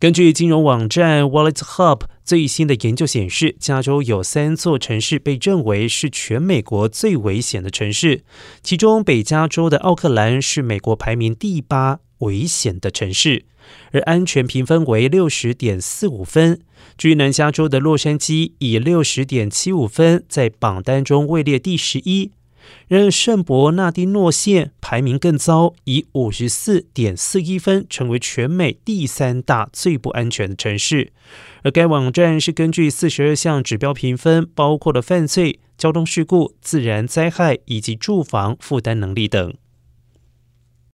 根据金融网站 Wallet Hub 最新的研究显示，加州有三座城市被认为是全美国最危险的城市，其中北加州的奥克兰是美国排名第八危险的城市，而安全评分为六十点四五分。至于南加州的洛杉矶以六十点七五分在榜单中位列第十一。然而，圣伯纳迪诺县排名更糟，以五十四点四一分成为全美第三大最不安全的城市。而该网站是根据四十二项指标评分，包括了犯罪、交通事故、自然灾害以及住房负担能力等。